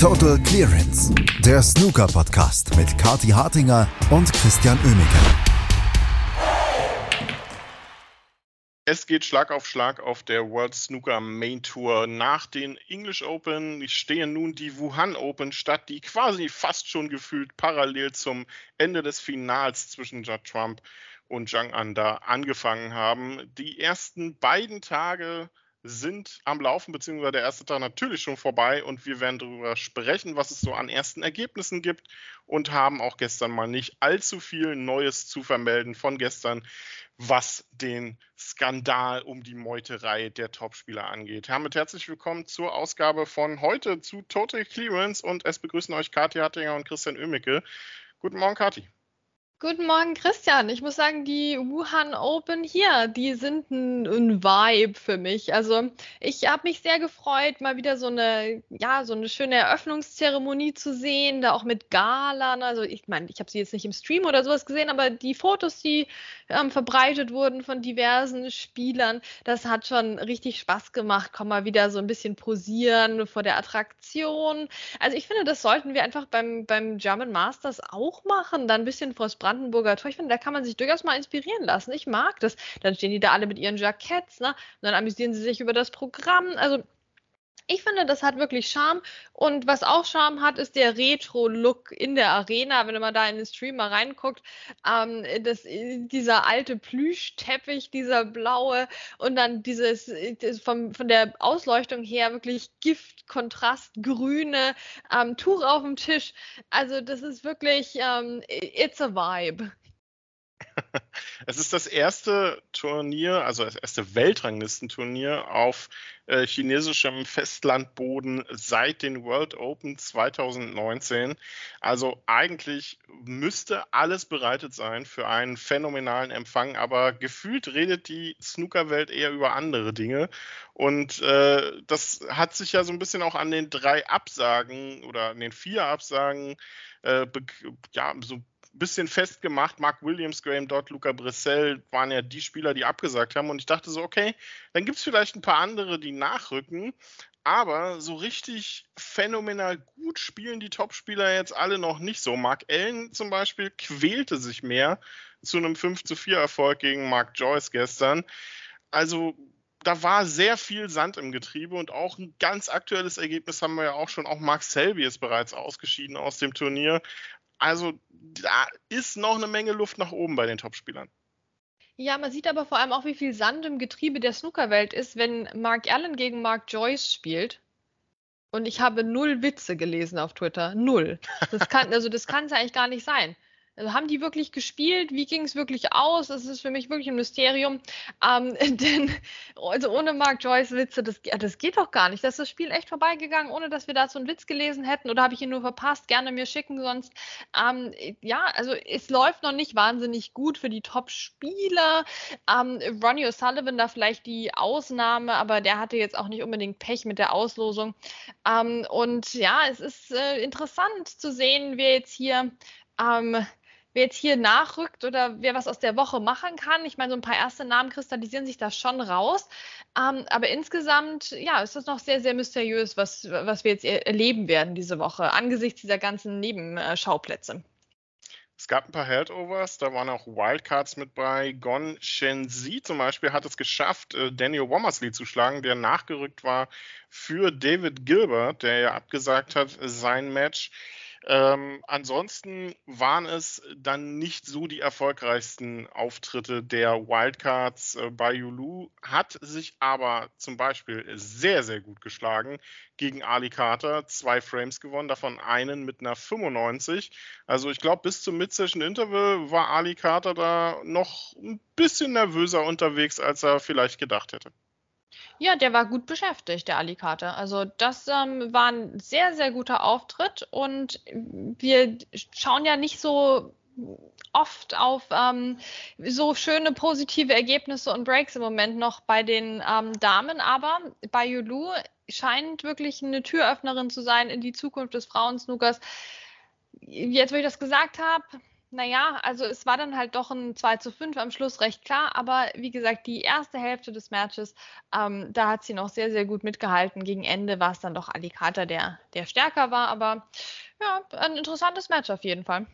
Total Clearance, der Snooker-Podcast mit Kati Hartinger und Christian Oemeke. Es geht Schlag auf Schlag auf der World Snooker Main Tour. Nach den English Open stehen nun die Wuhan Open statt, die quasi fast schon gefühlt parallel zum Ende des Finals zwischen Judd Trump und Zhang An da angefangen haben. Die ersten beiden Tage sind am Laufen, beziehungsweise der erste Tag natürlich schon vorbei und wir werden darüber sprechen, was es so an ersten Ergebnissen gibt und haben auch gestern mal nicht allzu viel Neues zu vermelden von gestern, was den Skandal um die Meuterei der Topspieler angeht. Damit herzlich willkommen zur Ausgabe von heute zu Total Clearance und es begrüßen euch Kathi Hattinger und Christian Oemicke. Guten Morgen, Kathi. Guten Morgen, Christian. Ich muss sagen, die Wuhan Open hier, die sind ein, ein Vibe für mich. Also ich habe mich sehr gefreut, mal wieder so eine, ja, so eine schöne Eröffnungszeremonie zu sehen, da auch mit Galan. Also ich meine, ich habe sie jetzt nicht im Stream oder sowas gesehen, aber die Fotos, die ähm, verbreitet wurden von diversen Spielern, das hat schon richtig Spaß gemacht. Komm mal wieder so ein bisschen posieren vor der Attraktion. Also ich finde, das sollten wir einfach beim, beim German Masters auch machen, dann ein bisschen vors Brandenburger Tor. Ich finde, da kann man sich durchaus mal inspirieren lassen. Ich mag das. Dann stehen die da alle mit ihren Jacketts, ne? Und dann amüsieren sie sich über das Programm. Also ich finde, das hat wirklich Charme. Und was auch Charme hat, ist der Retro-Look in der Arena. Wenn man da in den Stream mal reinguckt, ähm, das, dieser alte Plüschteppich, dieser blaue und dann dieses vom, von der Ausleuchtung her wirklich Gift-Kontrast, grüne ähm, Tuch auf dem Tisch. Also das ist wirklich, ähm, it's a vibe. Es ist das erste Turnier, also das erste Weltranglistenturnier auf äh, chinesischem Festlandboden seit den World Open 2019. Also eigentlich müsste alles bereitet sein für einen phänomenalen Empfang, aber gefühlt redet die Snookerwelt eher über andere Dinge. Und äh, das hat sich ja so ein bisschen auch an den drei Absagen oder an den vier Absagen äh, ja, so bisschen festgemacht. Mark Williams, Graham Dodd, Luca Brissell waren ja die Spieler, die abgesagt haben. Und ich dachte so, okay, dann gibt es vielleicht ein paar andere, die nachrücken. Aber so richtig phänomenal gut spielen die Topspieler jetzt alle noch nicht so. Mark Allen zum Beispiel quälte sich mehr zu einem 5 zu 4 Erfolg gegen Mark Joyce gestern. Also da war sehr viel Sand im Getriebe und auch ein ganz aktuelles Ergebnis haben wir ja auch schon. Auch Mark Selby ist bereits ausgeschieden aus dem Turnier. Also da ist noch eine Menge Luft nach oben bei den Topspielern. Ja, man sieht aber vor allem auch, wie viel Sand im Getriebe der Snookerwelt ist, wenn Mark Allen gegen Mark Joyce spielt. Und ich habe null Witze gelesen auf Twitter. Null. Das kann, also das kann es eigentlich gar nicht sein. Also haben die wirklich gespielt? Wie ging es wirklich aus? Das ist für mich wirklich ein Mysterium. Ähm, denn also ohne Mark Joyce Witze, das, das geht doch gar nicht. Das ist das Spiel echt vorbeigegangen, ohne dass wir da so einen Witz gelesen hätten. Oder habe ich ihn nur verpasst? Gerne mir schicken sonst. Ähm, ja, also es läuft noch nicht wahnsinnig gut für die Top-Spieler. Ähm, Ronnie O'Sullivan da vielleicht die Ausnahme, aber der hatte jetzt auch nicht unbedingt Pech mit der Auslosung. Ähm, und ja, es ist äh, interessant zu sehen, wer jetzt hier ähm, wer jetzt hier nachrückt oder wer was aus der Woche machen kann. Ich meine, so ein paar erste Namen kristallisieren sich da schon raus. Ähm, aber insgesamt, ja, ist das noch sehr, sehr mysteriös, was, was wir jetzt erleben werden diese Woche angesichts dieser ganzen Nebenschauplätze. Es gab ein paar Heldovers, da waren auch Wildcards mit bei. Gon Shenzi zum Beispiel hat es geschafft, äh, Daniel Womersley zu schlagen, der nachgerückt war für David Gilbert, der ja abgesagt hat, sein Match. Ähm, ansonsten waren es dann nicht so die erfolgreichsten Auftritte der Wildcards. Äh, bei Yulu hat sich aber zum Beispiel sehr, sehr gut geschlagen gegen Ali Carter. Zwei Frames gewonnen, davon einen mit einer 95. Also ich glaube, bis zum Mid-Session Interval war Ali Carter da noch ein bisschen nervöser unterwegs, als er vielleicht gedacht hätte. Ja, der war gut beschäftigt, der Alicate. Also das ähm, war ein sehr, sehr guter Auftritt und wir schauen ja nicht so oft auf ähm, so schöne positive Ergebnisse und Breaks im Moment noch bei den ähm, Damen, aber bei Yulu scheint wirklich eine Türöffnerin zu sein in die Zukunft des Frauensnookers. Jetzt, wo ich das gesagt habe, naja, also es war dann halt doch ein 2 zu 5 am Schluss recht klar, aber wie gesagt, die erste Hälfte des Matches, ähm, da hat sie noch sehr, sehr gut mitgehalten. Gegen Ende war es dann doch Alicata, der, der stärker war, aber ja, ein interessantes Match auf jeden Fall.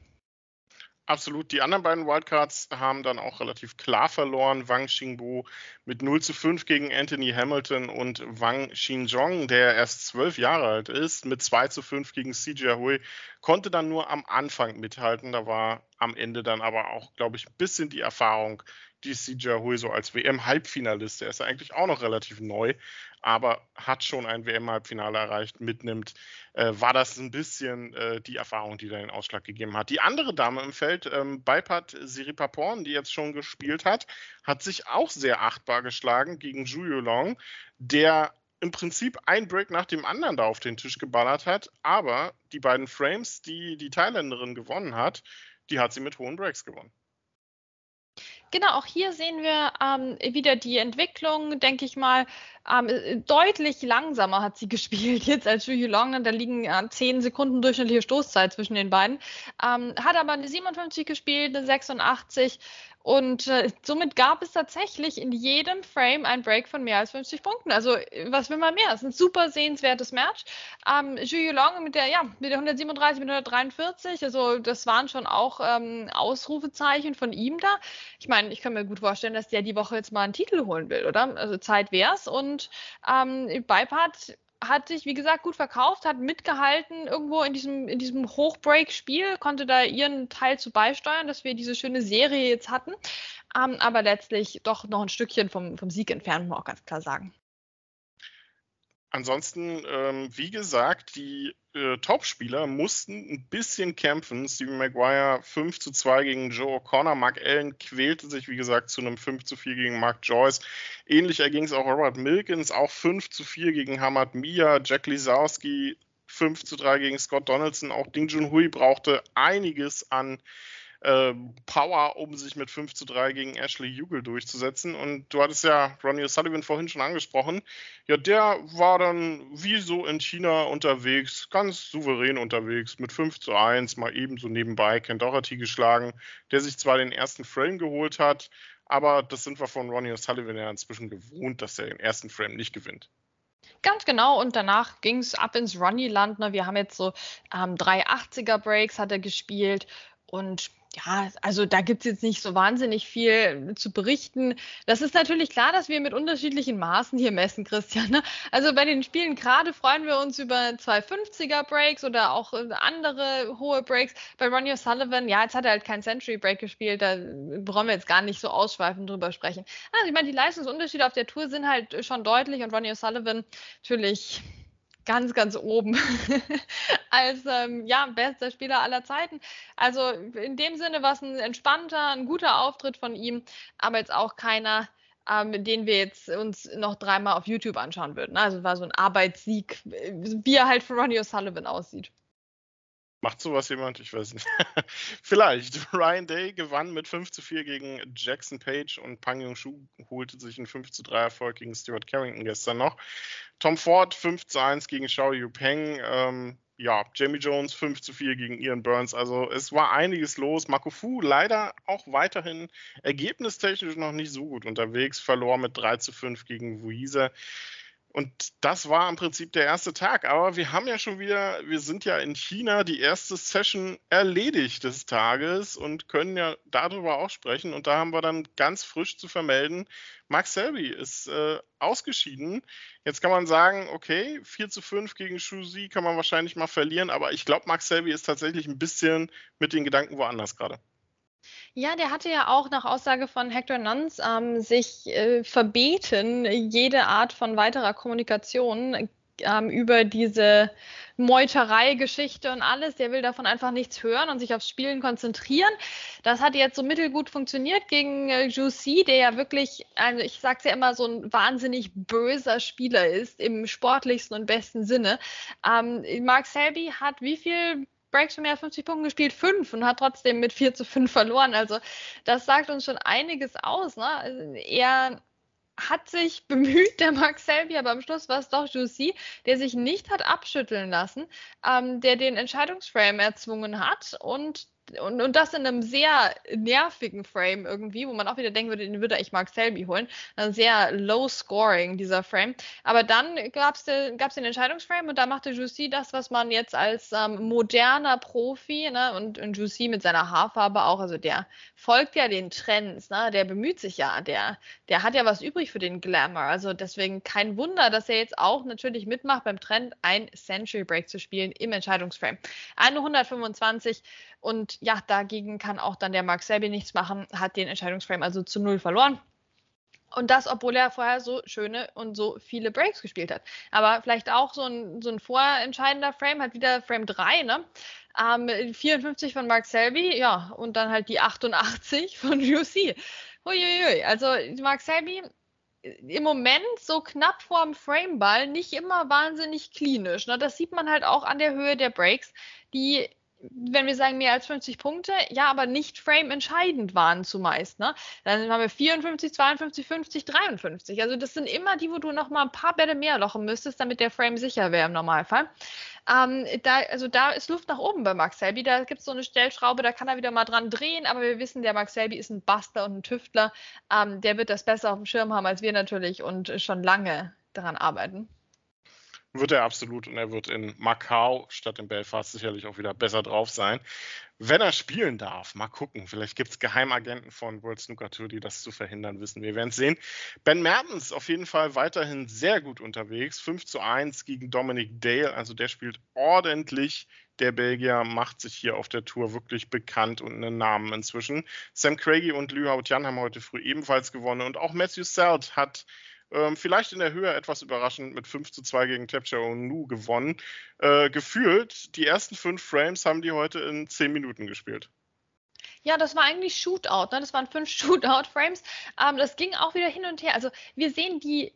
Absolut. Die anderen beiden Wildcards haben dann auch relativ klar verloren. Wang Xingbo mit 0 zu 5 gegen Anthony Hamilton und Wang Xinzhong, der erst zwölf Jahre alt ist, mit 2 zu 5 gegen CJ Hui, konnte dann nur am Anfang mithalten. Da war am Ende dann aber auch, glaube ich, ein bisschen die Erfahrung, die CJ Hui so als WM-Halbfinalist, der ist eigentlich auch noch relativ neu, aber hat schon ein WM-Halbfinale erreicht, mitnimmt, äh, war das ein bisschen äh, die Erfahrung, die da den Ausschlag gegeben hat. Die andere Dame im Feld, ähm, Baipat Siripaporn, die jetzt schon gespielt hat, hat sich auch sehr achtbar geschlagen gegen Zhu Yulong, der im Prinzip ein Break nach dem anderen da auf den Tisch geballert hat, aber die beiden Frames, die die Thailänderin gewonnen hat, die hat sie mit hohen Breaks gewonnen. Genau, auch hier sehen wir ähm, wieder die Entwicklung, denke ich mal. Ähm, äh, deutlich langsamer hat sie gespielt jetzt als Zhu Yulong. Da liegen äh, 10 Sekunden durchschnittliche Stoßzeit zwischen den beiden. Ähm, hat aber eine 57 gespielt, eine 86 und äh, somit gab es tatsächlich in jedem Frame ein Break von mehr als 50 Punkten. Also was will man mehr? Es ist ein super sehenswertes Match. Ähm, Zhu Yulong mit der, ja, mit der 137, mit der 143, also das waren schon auch ähm, Ausrufezeichen von ihm da. Ich meine, ich kann mir gut vorstellen, dass der die Woche jetzt mal einen Titel holen will, oder? Also Zeit wär's. Und ähm, Beipart hat sich, wie gesagt, gut verkauft, hat mitgehalten irgendwo in diesem, in diesem Hochbreak-Spiel, konnte da ihren Teil zu beisteuern, dass wir diese schöne Serie jetzt hatten. Ähm, aber letztlich doch noch ein Stückchen vom, vom Sieg entfernt, muss man auch ganz klar sagen. Ansonsten, ähm, wie gesagt, die äh, Topspieler mussten ein bisschen kämpfen. Steven Maguire 5 zu 2 gegen Joe O'Connor. Mark Allen quälte sich, wie gesagt, zu einem 5 zu 4 gegen Mark Joyce. Ähnlich erging es auch Robert Milkins, auch 5 zu 4 gegen Hamad Mia. Jack Lisowski 5 zu 3 gegen Scott Donaldson. Auch Ding Junhui brauchte einiges an äh, Power, um sich mit 5 zu 3 gegen Ashley Hugel durchzusetzen. Und du hattest ja Ronnie O'Sullivan vorhin schon angesprochen. Ja, der war dann wie so in China unterwegs, ganz souverän unterwegs, mit 5 zu 1, mal ebenso nebenbei Ken Doherty geschlagen, der sich zwar den ersten Frame geholt hat, aber das sind wir von Ronnie O'Sullivan ja inzwischen gewohnt, dass er den ersten Frame nicht gewinnt. Ganz genau, und danach ging es ab ins Ronnie-Land. Ne? Wir haben jetzt so ähm, drei 80er-Breaks hat er gespielt und ja, also da gibt es jetzt nicht so wahnsinnig viel zu berichten. Das ist natürlich klar, dass wir mit unterschiedlichen Maßen hier messen, Christian. Ne? Also bei den Spielen gerade freuen wir uns über 250er Breaks oder auch äh, andere hohe Breaks. Bei Ronnie O'Sullivan, ja, jetzt hat er halt keinen Century Break gespielt, da brauchen wir jetzt gar nicht so ausschweifend drüber sprechen. Also ich meine, die Leistungsunterschiede auf der Tour sind halt schon deutlich und Ronnie O'Sullivan natürlich ganz, ganz oben als ähm, ja, bester Spieler aller Zeiten. Also in dem Sinne war es ein entspannter, ein guter Auftritt von ihm, aber jetzt auch keiner, ähm, den wir jetzt uns noch dreimal auf YouTube anschauen würden. Also war so ein Arbeitssieg, wie er halt für Ronnie O'Sullivan aussieht. Macht sowas jemand? Ich weiß nicht. Vielleicht. Ryan Day gewann mit 5 zu 4 gegen Jackson Page und Pang Yong-Shu holte sich einen 5 zu 3 Erfolg gegen Stuart Carrington gestern noch. Tom Ford 5 zu 1 gegen Xiao Yu Peng. Ähm, ja, Jamie Jones 5 zu 4 gegen Ian Burns. Also es war einiges los. Marco Fu leider auch weiterhin ergebnistechnisch noch nicht so gut unterwegs. Verlor mit 3 zu 5 gegen Wuise. Und das war im Prinzip der erste Tag. Aber wir haben ja schon wieder, wir sind ja in China die erste Session erledigt des Tages und können ja darüber auch sprechen. Und da haben wir dann ganz frisch zu vermelden, Max Selby ist äh, ausgeschieden. Jetzt kann man sagen, okay, 4 zu 5 gegen Shuzi kann man wahrscheinlich mal verlieren, aber ich glaube, Max Selby ist tatsächlich ein bisschen mit den Gedanken woanders gerade. Ja, der hatte ja auch nach Aussage von Hector Nuns ähm, sich äh, verbeten, jede Art von weiterer Kommunikation ähm, über diese Meuterei-Geschichte und alles. Der will davon einfach nichts hören und sich aufs Spielen konzentrieren. Das hat jetzt so mittelgut funktioniert gegen äh, Juicy, der ja wirklich, also ich sag's ja immer, so ein wahnsinnig böser Spieler ist, im sportlichsten und besten Sinne. Ähm, Mark Selby hat wie viel Breaks von mehr als 50 Punkten gespielt, fünf und hat trotzdem mit 4 zu 5 verloren. Also das sagt uns schon einiges aus. Ne? Also er hat sich bemüht, der Max Selby, aber am Schluss war es doch Juicy, der sich nicht hat abschütteln lassen, ähm, der den Entscheidungsframe erzwungen hat und und, und das in einem sehr nervigen Frame irgendwie, wo man auch wieder denken würde, den würde ich Mark Selby holen. Ein sehr low scoring, dieser Frame. Aber dann gab es den, den Entscheidungsframe und da machte Juicy das, was man jetzt als ähm, moderner Profi, ne, und, und Juicy mit seiner Haarfarbe auch, also der folgt ja den Trends, ne, der bemüht sich ja, der, der hat ja was übrig für den Glamour. Also deswegen kein Wunder, dass er jetzt auch natürlich mitmacht beim Trend, ein Century Break zu spielen im Entscheidungsframe. Eine 125 und ja, dagegen kann auch dann der Mark Selby nichts machen, hat den Entscheidungsframe also zu null verloren. Und das, obwohl er vorher so schöne und so viele Breaks gespielt hat. Aber vielleicht auch so ein, so ein vorentscheidender Frame, hat wieder Frame 3, ne? Ähm, 54 von Mark Selby, ja, und dann halt die 88 von UC. Huiuiui. Also Mark Selby im Moment so knapp vorm Frameball nicht immer wahnsinnig klinisch. Ne? Das sieht man halt auch an der Höhe der Breaks, die wenn wir sagen mehr als 50 Punkte, ja, aber nicht Frame entscheidend waren zumeist, ne? Dann haben wir 54, 52, 50, 53. Also das sind immer die, wo du noch mal ein paar Bälle mehr lochen müsstest, damit der Frame sicher wäre im Normalfall. Ähm, da, also da ist Luft nach oben bei Max Selby. Da gibt es so eine Stellschraube, da kann er wieder mal dran drehen, aber wir wissen, der Max Selby ist ein Buster und ein Tüftler. Ähm, der wird das besser auf dem Schirm haben als wir natürlich und schon lange daran arbeiten. Wird er absolut und er wird in Macau statt in Belfast sicherlich auch wieder besser drauf sein. Wenn er spielen darf, mal gucken. Vielleicht gibt es Geheimagenten von World Snooker Tour, die das zu verhindern wissen. Wir werden es sehen. Ben Mertens auf jeden Fall weiterhin sehr gut unterwegs. 5 zu 1 gegen Dominic Dale. Also der spielt ordentlich. Der Belgier macht sich hier auf der Tour wirklich bekannt und einen Namen inzwischen. Sam Craigie und Liu Hao Tian haben heute früh ebenfalls gewonnen. Und auch Matthew Selt hat ähm, vielleicht in der Höhe etwas überraschend mit 5 zu 2 gegen Klepcher Nu gewonnen. Äh, gefühlt, die ersten fünf Frames haben die heute in 10 Minuten gespielt. Ja, das war eigentlich Shootout. Ne? Das waren fünf Shootout-Frames. Ähm, das ging auch wieder hin und her. Also wir sehen die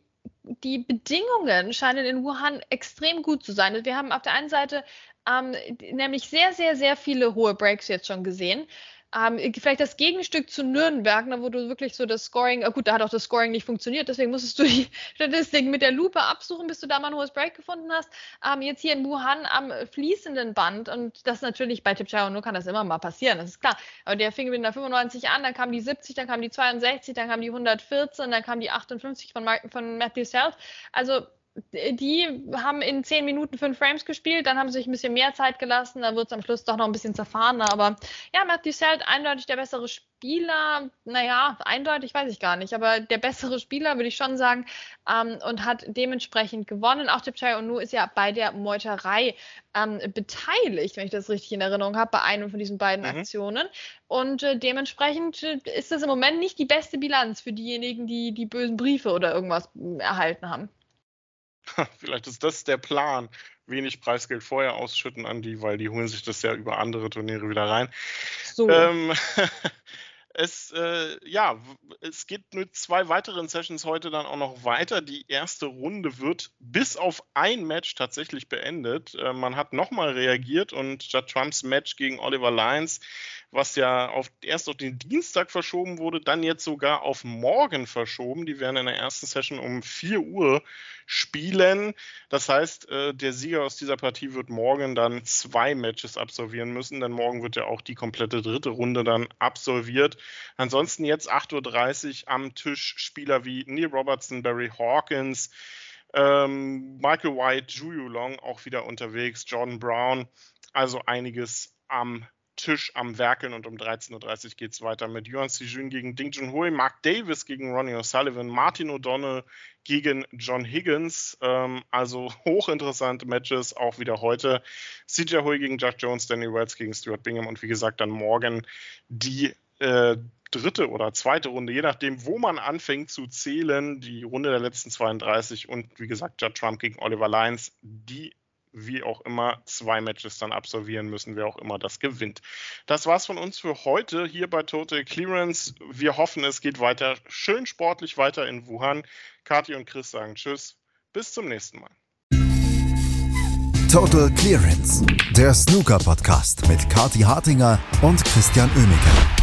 die Bedingungen scheinen in Wuhan extrem gut zu sein. Wir haben auf der einen Seite ähm, nämlich sehr, sehr, sehr viele hohe Breaks jetzt schon gesehen. Ähm, vielleicht das Gegenstück zu Nürnberg, ne, wo du wirklich so das Scoring, äh, gut, da hat auch das Scoring nicht funktioniert, deswegen musstest du die Statistiken mit der Lupe absuchen, bis du da mal ein hohes Break gefunden hast. Ähm, jetzt hier in Wuhan am fließenden Band und das natürlich bei Tipchai und nur kann das immer mal passieren, das ist klar. Aber der fing mit einer 95 an, dann kam die 70, dann kam die 62, dann kam die 114, dann kam die 58 von, von Matthew Self. Also die haben in zehn Minuten fünf Frames gespielt, dann haben sie sich ein bisschen mehr Zeit gelassen, dann wird es am Schluss doch noch ein bisschen zerfahrener. Aber ja, Matt Dusseld eindeutig der bessere Spieler. Naja, eindeutig weiß ich gar nicht, aber der bessere Spieler würde ich schon sagen ähm, und hat dementsprechend gewonnen. Auch Tipchai Onu ist ja bei der Meuterei ähm, beteiligt, wenn ich das richtig in Erinnerung habe, bei einem von diesen beiden mhm. Aktionen. Und äh, dementsprechend äh, ist das im Moment nicht die beste Bilanz für diejenigen, die die bösen Briefe oder irgendwas erhalten haben. Vielleicht ist das der Plan. Wenig Preisgeld vorher ausschütten an die, weil die holen sich das ja über andere Turniere wieder rein. So. Ähm, es, äh, ja, es geht mit zwei weiteren Sessions heute dann auch noch weiter. Die erste Runde wird bis auf ein Match tatsächlich beendet. Äh, man hat nochmal reagiert und Judd Trumps Match gegen Oliver Lyons was ja auf, erst auf den Dienstag verschoben wurde, dann jetzt sogar auf morgen verschoben. Die werden in der ersten Session um 4 Uhr spielen. Das heißt, äh, der Sieger aus dieser Partie wird morgen dann zwei Matches absolvieren müssen, denn morgen wird ja auch die komplette dritte Runde dann absolviert. Ansonsten jetzt 8.30 Uhr am Tisch Spieler wie Neil Robertson, Barry Hawkins, ähm, Michael White, Juju Long auch wieder unterwegs, Jordan Brown. Also einiges am Tisch am Werkeln und um 13.30 Uhr geht es weiter mit Yuan Sijun gegen Ding Junhui, Mark Davis gegen Ronnie O'Sullivan, Martin O'Donnell gegen John Higgins. Ähm, also hochinteressante Matches, auch wieder heute. CJ Hui gegen Jack Jones, Danny Wells gegen Stuart Bingham und wie gesagt dann morgen die äh, dritte oder zweite Runde, je nachdem, wo man anfängt zu zählen, die Runde der letzten 32 und wie gesagt, Judd Trump gegen Oliver Lyons, die wie auch immer zwei Matches dann absolvieren müssen, wer auch immer das gewinnt. Das war's von uns für heute hier bei Total Clearance. Wir hoffen, es geht weiter schön sportlich weiter in Wuhan. Kathi und Chris sagen Tschüss. Bis zum nächsten Mal. Total Clearance, der Snooker Podcast mit Kathi Hartinger und Christian Oemeke.